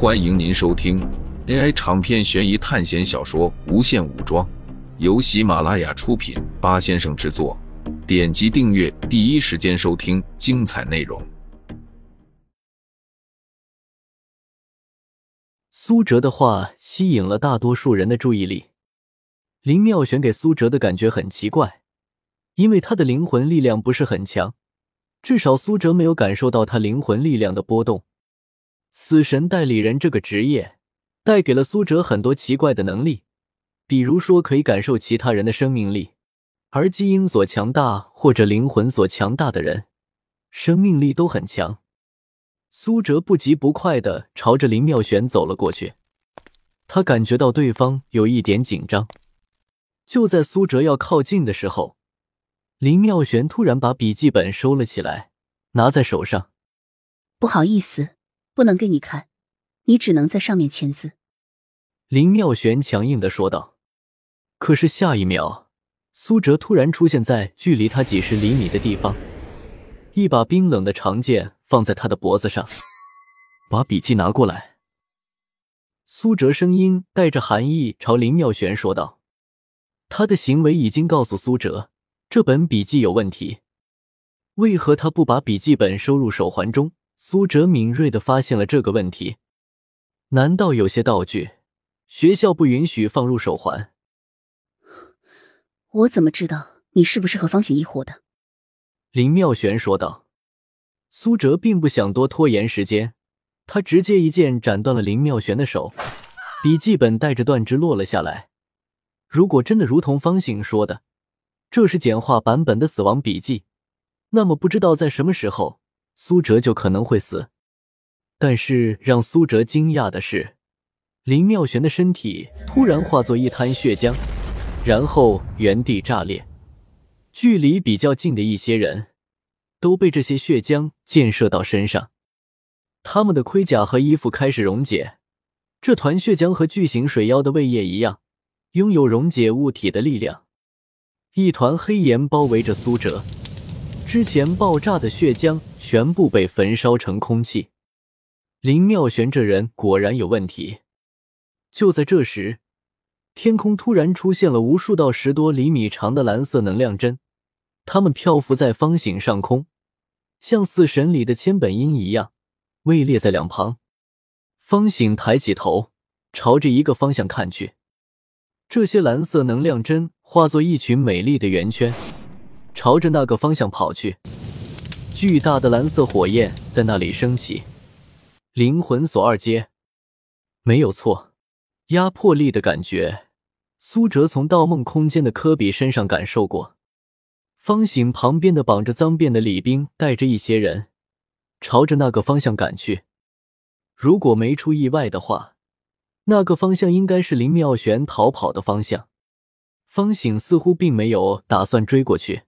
欢迎您收听 AI 长篇悬疑探险小说《无限武装》，由喜马拉雅出品，八先生制作。点击订阅，第一时间收听精彩内容。苏哲的话吸引了大多数人的注意力。林妙玄给苏哲的感觉很奇怪，因为他的灵魂力量不是很强，至少苏哲没有感受到他灵魂力量的波动。死神代理人这个职业带给了苏哲很多奇怪的能力，比如说可以感受其他人的生命力，而基因所强大或者灵魂所强大的人，生命力都很强。苏哲不急不快的朝着林妙玄走了过去，他感觉到对方有一点紧张。就在苏哲要靠近的时候，林妙玄突然把笔记本收了起来，拿在手上。不好意思。不能给你看，你只能在上面签字。”林妙玄强硬的说道。可是下一秒，苏哲突然出现在距离他几十厘米的地方，一把冰冷的长剑放在他的脖子上。“把笔记拿过来。”苏哲声音带着寒意朝林妙玄说道。他的行为已经告诉苏哲，这本笔记有问题。为何他不把笔记本收入手环中？苏哲敏锐的发现了这个问题，难道有些道具学校不允许放入手环？我怎么知道你是不是和方醒一伙的？林妙玄说道。苏哲并不想多拖延时间，他直接一剑斩断了林妙玄的手，笔记本带着断肢落了下来。如果真的如同方醒说的，这是简化版本的死亡笔记，那么不知道在什么时候。苏哲就可能会死，但是让苏哲惊讶的是，林妙玄的身体突然化作一滩血浆，然后原地炸裂。距离比较近的一些人都被这些血浆溅射到身上，他们的盔甲和衣服开始溶解。这团血浆和巨型水妖的胃液一样，拥有溶解物体的力量。一团黑岩包围着苏哲。之前爆炸的血浆全部被焚烧成空气。林妙玄这人果然有问题。就在这时，天空突然出现了无数道十多厘米长的蓝色能量针，它们漂浮在方形上空，像死神里的千本樱一样，位列在两旁。方醒抬起头，朝着一个方向看去，这些蓝色能量针化作一群美丽的圆圈。朝着那个方向跑去，巨大的蓝色火焰在那里升起。灵魂锁二阶，没有错，压迫力的感觉，苏哲从盗梦空间的科比身上感受过。方醒旁边的绑着脏辫的李兵带着一些人，朝着那个方向赶去。如果没出意外的话，那个方向应该是林妙玄逃跑的方向。方醒似乎并没有打算追过去。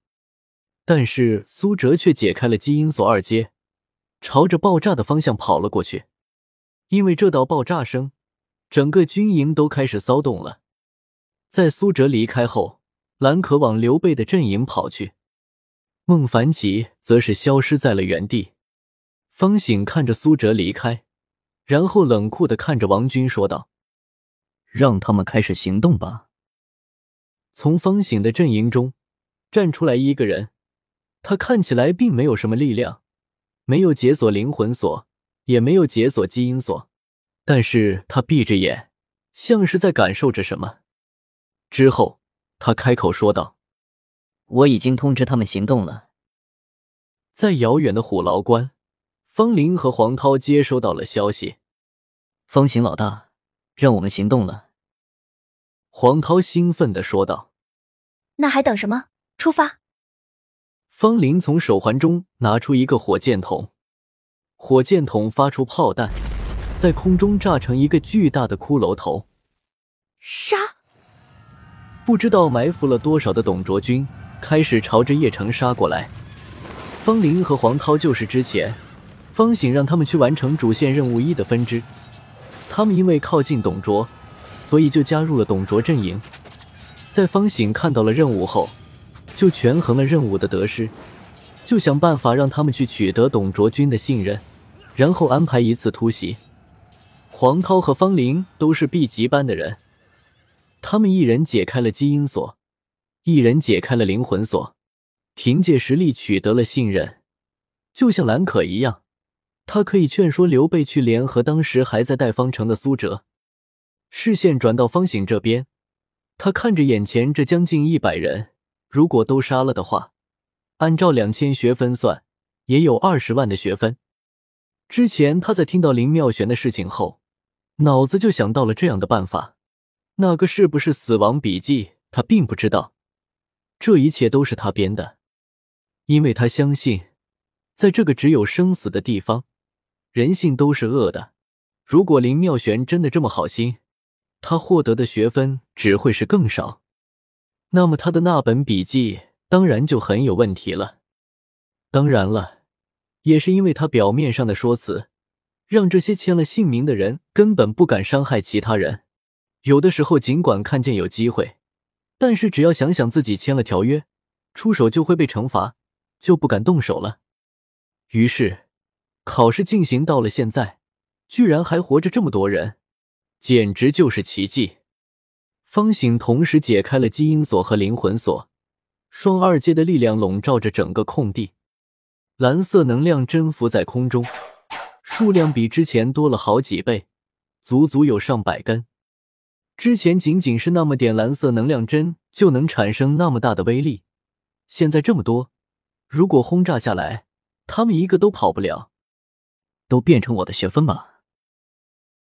但是苏哲却解开了基因锁二阶，朝着爆炸的方向跑了过去。因为这道爆炸声，整个军营都开始骚动了。在苏哲离开后，兰可往刘备的阵营跑去，孟凡奇则是消失在了原地。方醒看着苏哲离开，然后冷酷的看着王军说道：“让他们开始行动吧。”从方醒的阵营中站出来一个人。他看起来并没有什么力量，没有解锁灵魂锁，也没有解锁基因锁，但是他闭着眼，像是在感受着什么。之后，他开口说道：“我已经通知他们行动了。”在遥远的虎牢关，方林和黄涛接收到了消息：“方行老大，让我们行动了。”黄涛兴奋的说道：“那还等什么？出发！”方林从手环中拿出一个火箭筒，火箭筒发出炮弹，在空中炸成一个巨大的骷髅头。杀！不知道埋伏了多少的董卓军开始朝着邺城杀过来。方林和黄涛就是之前方醒让他们去完成主线任务一的分支，他们因为靠近董卓，所以就加入了董卓阵营。在方醒看到了任务后。就权衡了任务的得失，就想办法让他们去取得董卓军的信任，然后安排一次突袭。黄涛和方林都是 B 级班的人，他们一人解开了基因锁，一人解开了灵魂锁，凭借实力取得了信任，就像蓝可一样，他可以劝说刘备去联合当时还在代方城的苏哲。视线转到方醒这边，他看着眼前这将近一百人，如果都杀了的话，按照两千学分算，也有二十万的学分。之前他在听到林妙玄的事情后，脑子就想到了这样的办法。那个是不是死亡笔记，他并不知道。这一切都是他编的，因为他相信，在这个只有生死的地方，人性都是恶的。如果林妙玄真的这么好心，他获得的学分只会是更少，那么他的那本笔记当然就很有问题了。当然了，也是因为他表面上的说辞，让这些签了姓名的人根本不敢伤害其他人。有的时候，尽管看见有机会，但是只要想想自己签了条约，出手就会被惩罚，就不敢动手了。于是，考试进行到了现在，居然还活着这么多人。简直就是奇迹！方醒同时解开了基因锁和灵魂锁，双二阶的力量笼罩着整个空地，蓝色能量针浮在空中，数量比之前多了好几倍，足足有上百根。之前仅仅是那么点蓝色能量针就能产生那么大的威力，现在这么多，如果轰炸下来，他们一个都跑不了。都变成我的学分吧！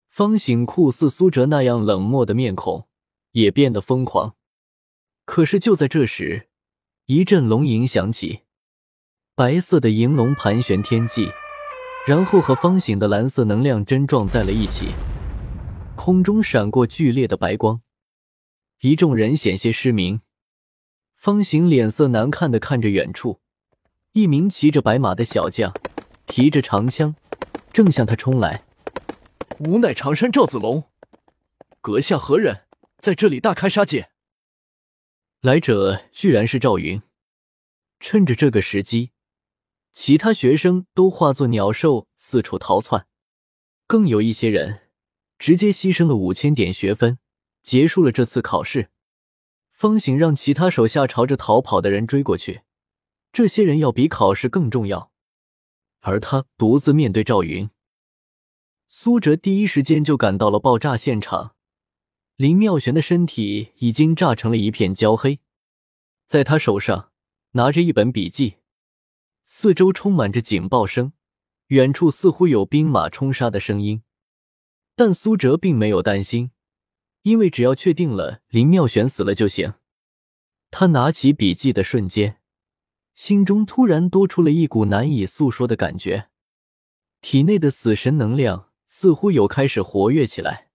方醒酷似苏哲那样冷漠的面孔。也变得疯狂。可是就在这时，一阵龙吟响起，白色的银龙盘旋天际，然后和方醒的蓝色能量针撞在了一起，空中闪过剧烈的白光，一众人险些失明。方醒脸色难看的看着远处，一名骑着白马的小将，提着长枪，正向他冲来。吾乃常山赵子龙，阁下何人？在这里大开杀戒？来者居然是赵云。趁着这个时机，其他学生都化作鸟兽四处逃窜，更有一些人直接牺牲了五千点学分，结束了这次考试。方醒让其他手下朝着逃跑的人追过去，这些人要比考试更重要，而他独自面对赵云。苏哲第一时间就赶到了爆炸现场，林妙玄的身体已经炸成了一片焦黑，在他手上拿着一本笔记，四周充满着警报声，远处似乎有兵马冲杀的声音，但苏哲并没有担心，因为只要确定了林妙玄死了就行。他拿起笔记的瞬间，心中突然多出了一股难以诉说的感觉，体内的死神能量。似乎有开始活跃起来。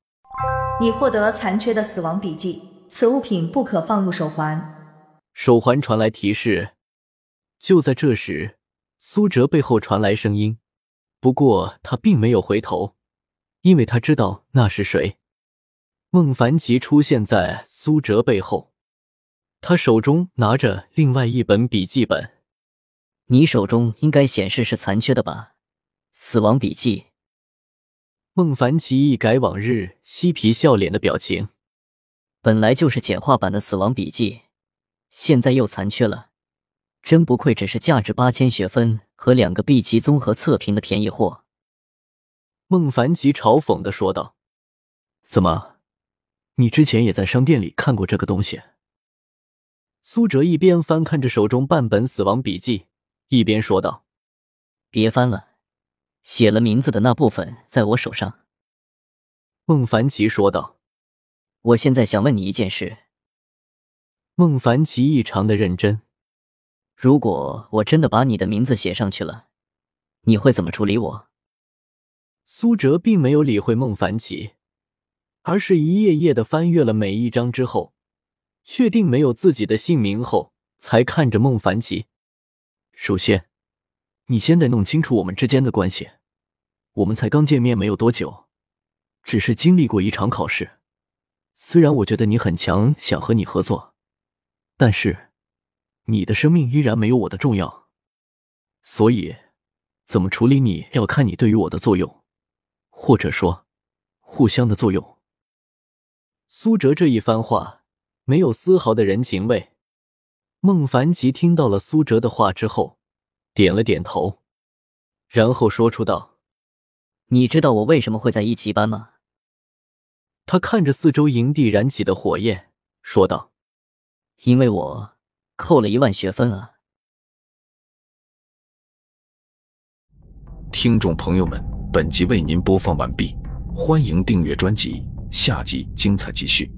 你获得残缺的死亡笔记，此物品不可放入手环。手环传来提示。就在这时，苏哲背后传来声音，不过他并没有回头，因为他知道那是谁。孟凡奇出现在苏哲背后，他手中拿着另外一本笔记本。你手中应该显示是残缺的吧？死亡笔记。孟凡奇一改往日嬉皮笑脸的表情，本来就是简化版的死亡笔记，现在又残缺了，真不愧只是价值八千学分和两个 B 级综合测评的便宜货。孟凡奇嘲讽的说道：“怎么，你之前也在商店里看过这个东西？”苏哲一边翻看着手中半本死亡笔记，一边说道：“别翻了。”写了名字的那部分在我手上，孟凡奇说道：“我现在想问你一件事。”孟凡奇异常的认真。如果我真的把你的名字写上去了，你会怎么处理我？苏哲并没有理会孟凡奇，而是一页页的翻阅了每一张之后，确定没有自己的姓名后，才看着孟凡奇。首先。你先得弄清楚我们之间的关系。我们才刚见面没有多久，只是经历过一场考试。虽然我觉得你很强，想和你合作，但是你的生命依然没有我的重要。所以，怎么处理你要看你对于我的作用，或者说，互相的作用。苏哲这一番话没有丝毫的人情味。孟凡奇听到了苏哲的话之后，点了点头，然后说出道：“你知道我为什么会在一级班吗？”他看着四周营地燃起的火焰，说道：“因为我扣了一万学分啊。”听众朋友们，本集为您播放完毕，欢迎订阅专辑，下集精彩继续。